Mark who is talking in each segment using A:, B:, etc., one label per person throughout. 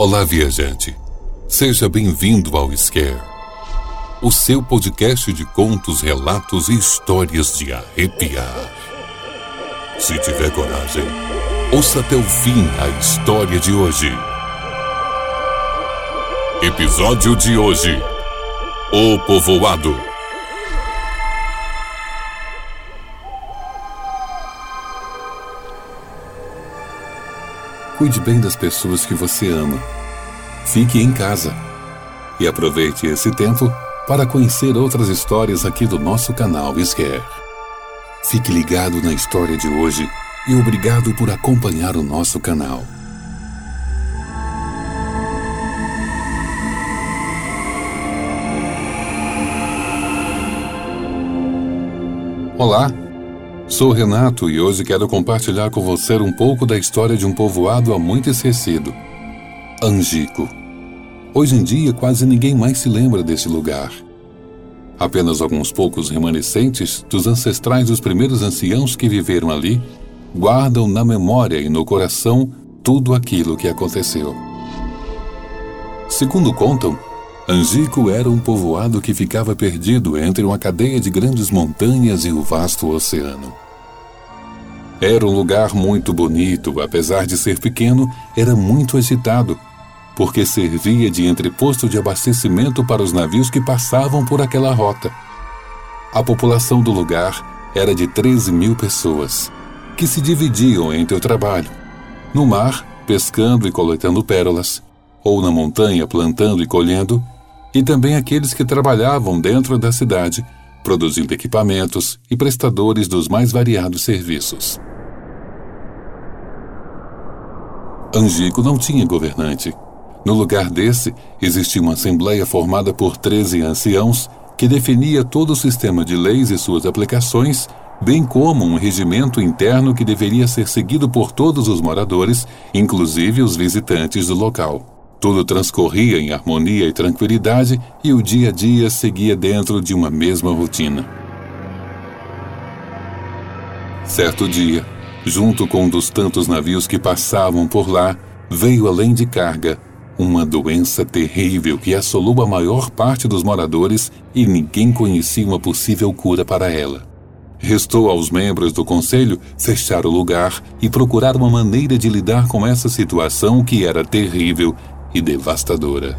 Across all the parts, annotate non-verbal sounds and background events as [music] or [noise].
A: Olá, viajante. Seja bem-vindo ao Scare, o seu podcast de contos, relatos e histórias de arrepiar. Se tiver coragem, ouça até o fim a história de hoje. Episódio de hoje: O Povoado. Cuide bem das pessoas que você ama. Fique em casa. E aproveite esse tempo para conhecer outras histórias aqui do nosso canal Scare. Fique ligado na história de hoje e obrigado por acompanhar o nosso canal. Olá, Sou Renato e hoje quero compartilhar com você um pouco da história de um povoado há muito esquecido. Angico. Hoje em dia quase ninguém mais se lembra desse lugar. Apenas alguns poucos remanescentes dos ancestrais dos primeiros anciãos que viveram ali guardam na memória e no coração tudo aquilo que aconteceu. Segundo contam, Angico era um povoado que ficava perdido entre uma cadeia de grandes montanhas e o vasto oceano. Era um lugar muito bonito, apesar de ser pequeno, era muito agitado, porque servia de entreposto de abastecimento para os navios que passavam por aquela rota. A população do lugar era de 13 mil pessoas, que se dividiam entre o trabalho, no mar, pescando e coletando pérolas, ou na montanha, plantando e colhendo, e também aqueles que trabalhavam dentro da cidade, produzindo equipamentos e prestadores dos mais variados serviços. Angico não tinha governante. No lugar desse, existia uma assembleia formada por 13 anciãos que definia todo o sistema de leis e suas aplicações, bem como um regimento interno que deveria ser seguido por todos os moradores, inclusive os visitantes do local. Tudo transcorria em harmonia e tranquilidade e o dia a dia seguia dentro de uma mesma rotina. Certo dia, junto com um dos tantos navios que passavam por lá, veio além de carga uma doença terrível que assolou a maior parte dos moradores e ninguém conhecia uma possível cura para ela. Restou aos membros do conselho fechar o lugar e procurar uma maneira de lidar com essa situação que era terrível e devastadora.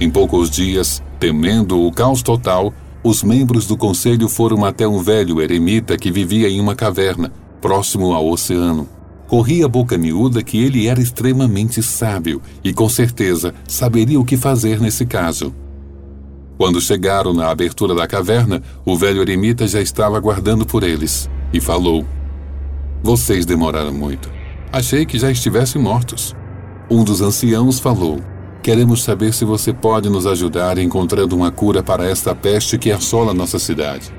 A: Em poucos dias, temendo o caos total, os membros do conselho foram até um velho eremita que vivia em uma caverna, próximo ao oceano. Corria boca miúda que ele era extremamente sábio e com certeza saberia o que fazer nesse caso. Quando chegaram na abertura da caverna, o velho eremita já estava aguardando por eles e falou: Vocês demoraram muito. Achei que já estivessem mortos. Um dos anciãos falou: Queremos saber se você pode nos ajudar encontrando uma cura para esta peste que assola nossa cidade.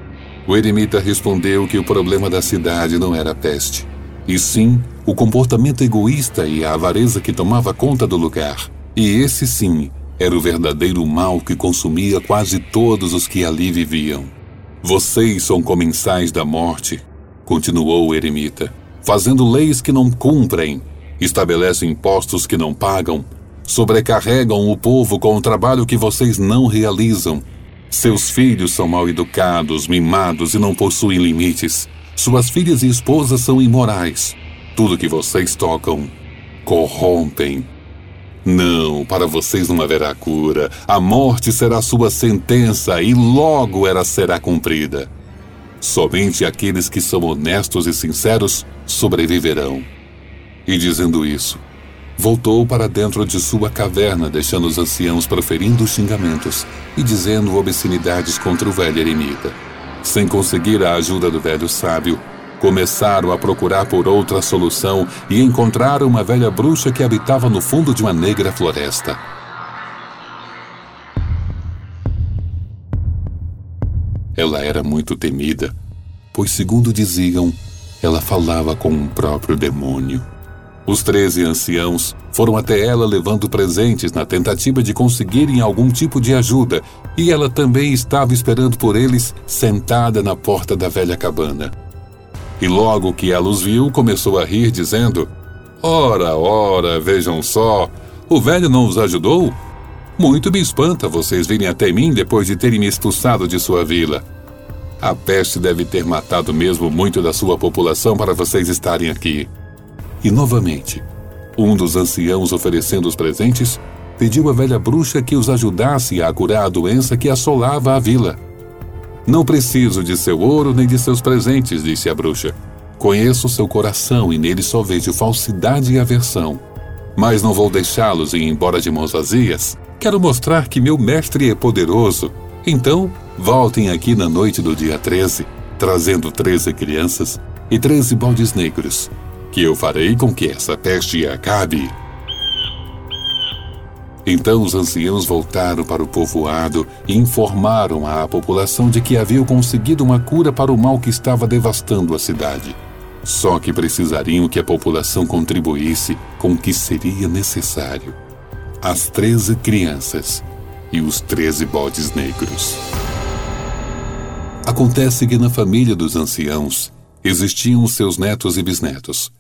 A: O eremita respondeu que o problema da cidade não era a peste, e sim o comportamento egoísta e a avareza que tomava conta do lugar. E esse sim era o verdadeiro mal que consumia quase todos os que ali viviam. Vocês são comensais da morte, continuou o eremita, fazendo leis que não cumprem estabelecem impostos que não pagam, sobrecarregam o povo com o trabalho que vocês não realizam. Seus filhos são mal educados, mimados e não possuem limites. Suas filhas e esposas são imorais. Tudo que vocês tocam corrompem. Não, para vocês não haverá cura. A morte será sua sentença e logo ela será cumprida. Somente aqueles que são honestos e sinceros sobreviverão. E dizendo isso, voltou para dentro de sua caverna, deixando os anciãos proferindo xingamentos e dizendo obscenidades contra o velho eremita. Sem conseguir a ajuda do velho sábio, começaram a procurar por outra solução e encontraram uma velha bruxa que habitava no fundo de uma negra floresta. Ela era muito temida, pois, segundo diziam, ela falava com um próprio demônio. Os treze anciãos foram até ela levando presentes na tentativa de conseguirem algum tipo de ajuda, e ela também estava esperando por eles, sentada na porta da velha cabana. E logo que ela os viu, começou a rir, dizendo: Ora, ora, vejam só. O velho não os ajudou? Muito me espanta vocês virem até mim depois de terem me expulsado de sua vila. A peste deve ter matado mesmo muito da sua população para vocês estarem aqui. E novamente, um dos anciãos oferecendo os presentes pediu à velha bruxa que os ajudasse a curar a doença que assolava a vila. Não preciso de seu ouro nem de seus presentes, disse a bruxa. Conheço seu coração e nele só vejo falsidade e aversão. Mas não vou deixá-los ir embora de mãos vazias. Quero mostrar que meu mestre é poderoso. Então, voltem aqui na noite do dia 13, trazendo 13 crianças e 13 baldes negros, que eu farei com que essa peste acabe. Então os anciãos voltaram para o povoado e informaram à população de que haviam conseguido uma cura para o mal que estava devastando a cidade. Só que precisariam que a população contribuísse com o que seria necessário: as treze crianças e os treze bodes negros. Acontece que na família dos anciãos existiam seus netos e bisnetos,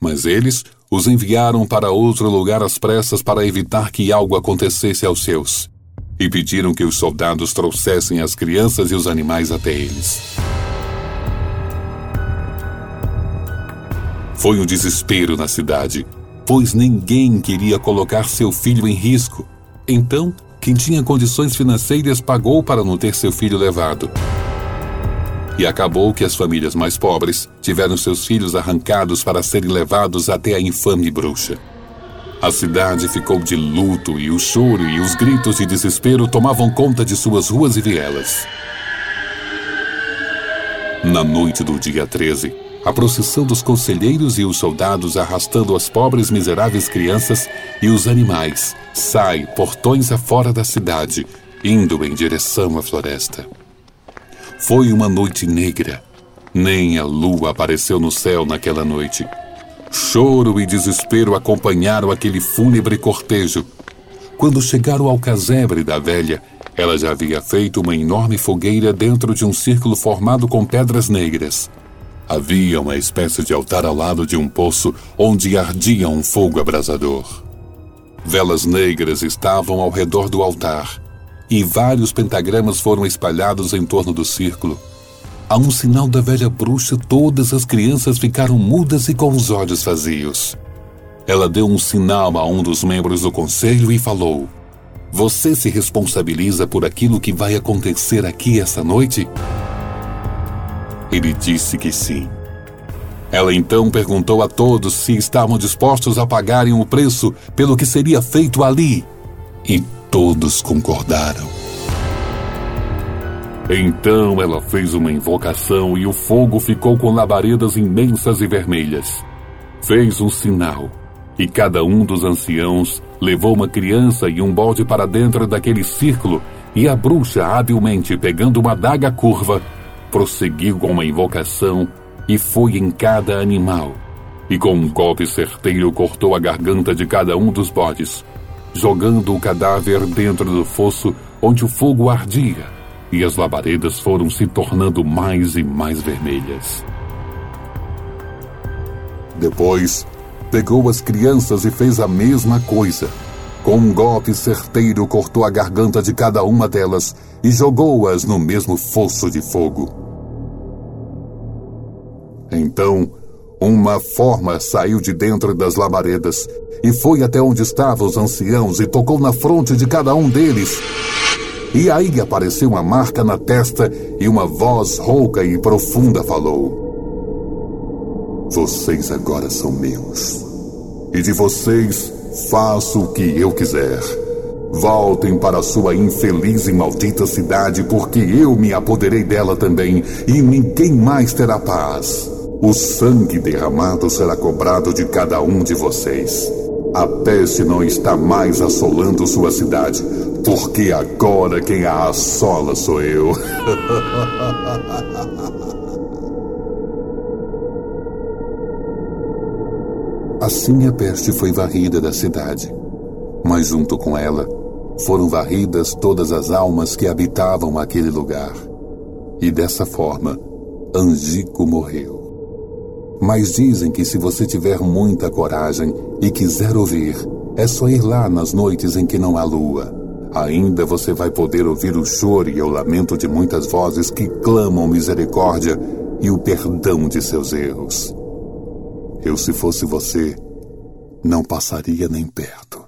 A: mas eles os enviaram para outro lugar às pressas para evitar que algo acontecesse aos seus, e pediram que os soldados trouxessem as crianças e os animais até eles. Foi um desespero na cidade, pois ninguém queria colocar seu filho em risco. Então, quem tinha condições financeiras pagou para não ter seu filho levado. E acabou que as famílias mais pobres tiveram seus filhos arrancados para serem levados até a infame bruxa. A cidade ficou de luto e o choro e os gritos de desespero tomavam conta de suas ruas e vielas. Na noite do dia 13, a procissão dos conselheiros e os soldados arrastando as pobres miseráveis crianças e os animais sai portões afora da cidade, indo em direção à floresta. Foi uma noite negra. Nem a lua apareceu no céu naquela noite. Choro e desespero acompanharam aquele fúnebre cortejo. Quando chegaram ao casebre da velha, ela já havia feito uma enorme fogueira dentro de um círculo formado com pedras negras. Havia uma espécie de altar ao lado de um poço onde ardia um fogo abrasador. Velas negras estavam ao redor do altar e vários pentagramas foram espalhados em torno do círculo. A um sinal da velha bruxa, todas as crianças ficaram mudas e com os olhos vazios. Ela deu um sinal a um dos membros do conselho e falou: Você se responsabiliza por aquilo que vai acontecer aqui essa noite? Ele disse que sim. Ela então perguntou a todos se estavam dispostos a pagarem o preço pelo que seria feito ali. E Todos concordaram. Então ela fez uma invocação e o fogo ficou com labaredas imensas e vermelhas. Fez um sinal, e cada um dos anciãos levou uma criança e um bode para dentro daquele círculo, e a bruxa, habilmente pegando uma daga curva, prosseguiu com uma invocação e foi em cada animal. E com um golpe certeiro cortou a garganta de cada um dos bodes, jogando o cadáver dentro do fosso onde o fogo ardia, e as labaredas foram se tornando mais e mais vermelhas. Depois, pegou as crianças e fez a mesma coisa. Com um golpe certeiro, cortou a garganta de cada uma delas e jogou-as no mesmo fosso de fogo. Então, uma forma saiu de dentro das labaredas e foi até onde estavam os anciãos e tocou na fronte de cada um deles. E aí apareceu uma marca na testa e uma voz rouca e profunda falou: Vocês agora são meus. E de vocês faço o que eu quiser. Voltem para sua infeliz e maldita cidade, porque eu me apoderei dela também, e ninguém mais terá paz. O sangue derramado será cobrado de cada um de vocês. A peste não está mais assolando sua cidade, porque agora quem a assola sou eu. [laughs] assim a peste foi varrida da cidade, mas junto com ela foram varridas todas as almas que habitavam aquele lugar. E dessa forma, Angico morreu. Mas dizem que se você tiver muita coragem e quiser ouvir, é só ir lá nas noites em que não há lua. Ainda você vai poder ouvir o choro e o lamento de muitas vozes que clamam misericórdia e o perdão de seus erros. Eu, se fosse você, não passaria nem perto.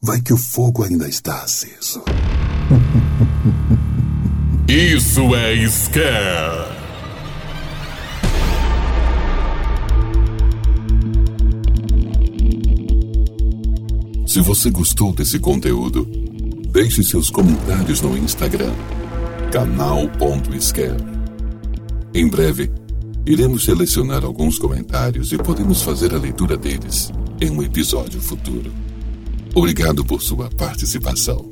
A: Vai que o fogo ainda está aceso. [laughs]
B: Isso é Scare!
A: Se você gostou desse conteúdo, deixe seus comentários no Instagram, canal.scare. Em breve, iremos selecionar alguns comentários e podemos fazer a leitura deles em um episódio futuro. Obrigado por sua participação.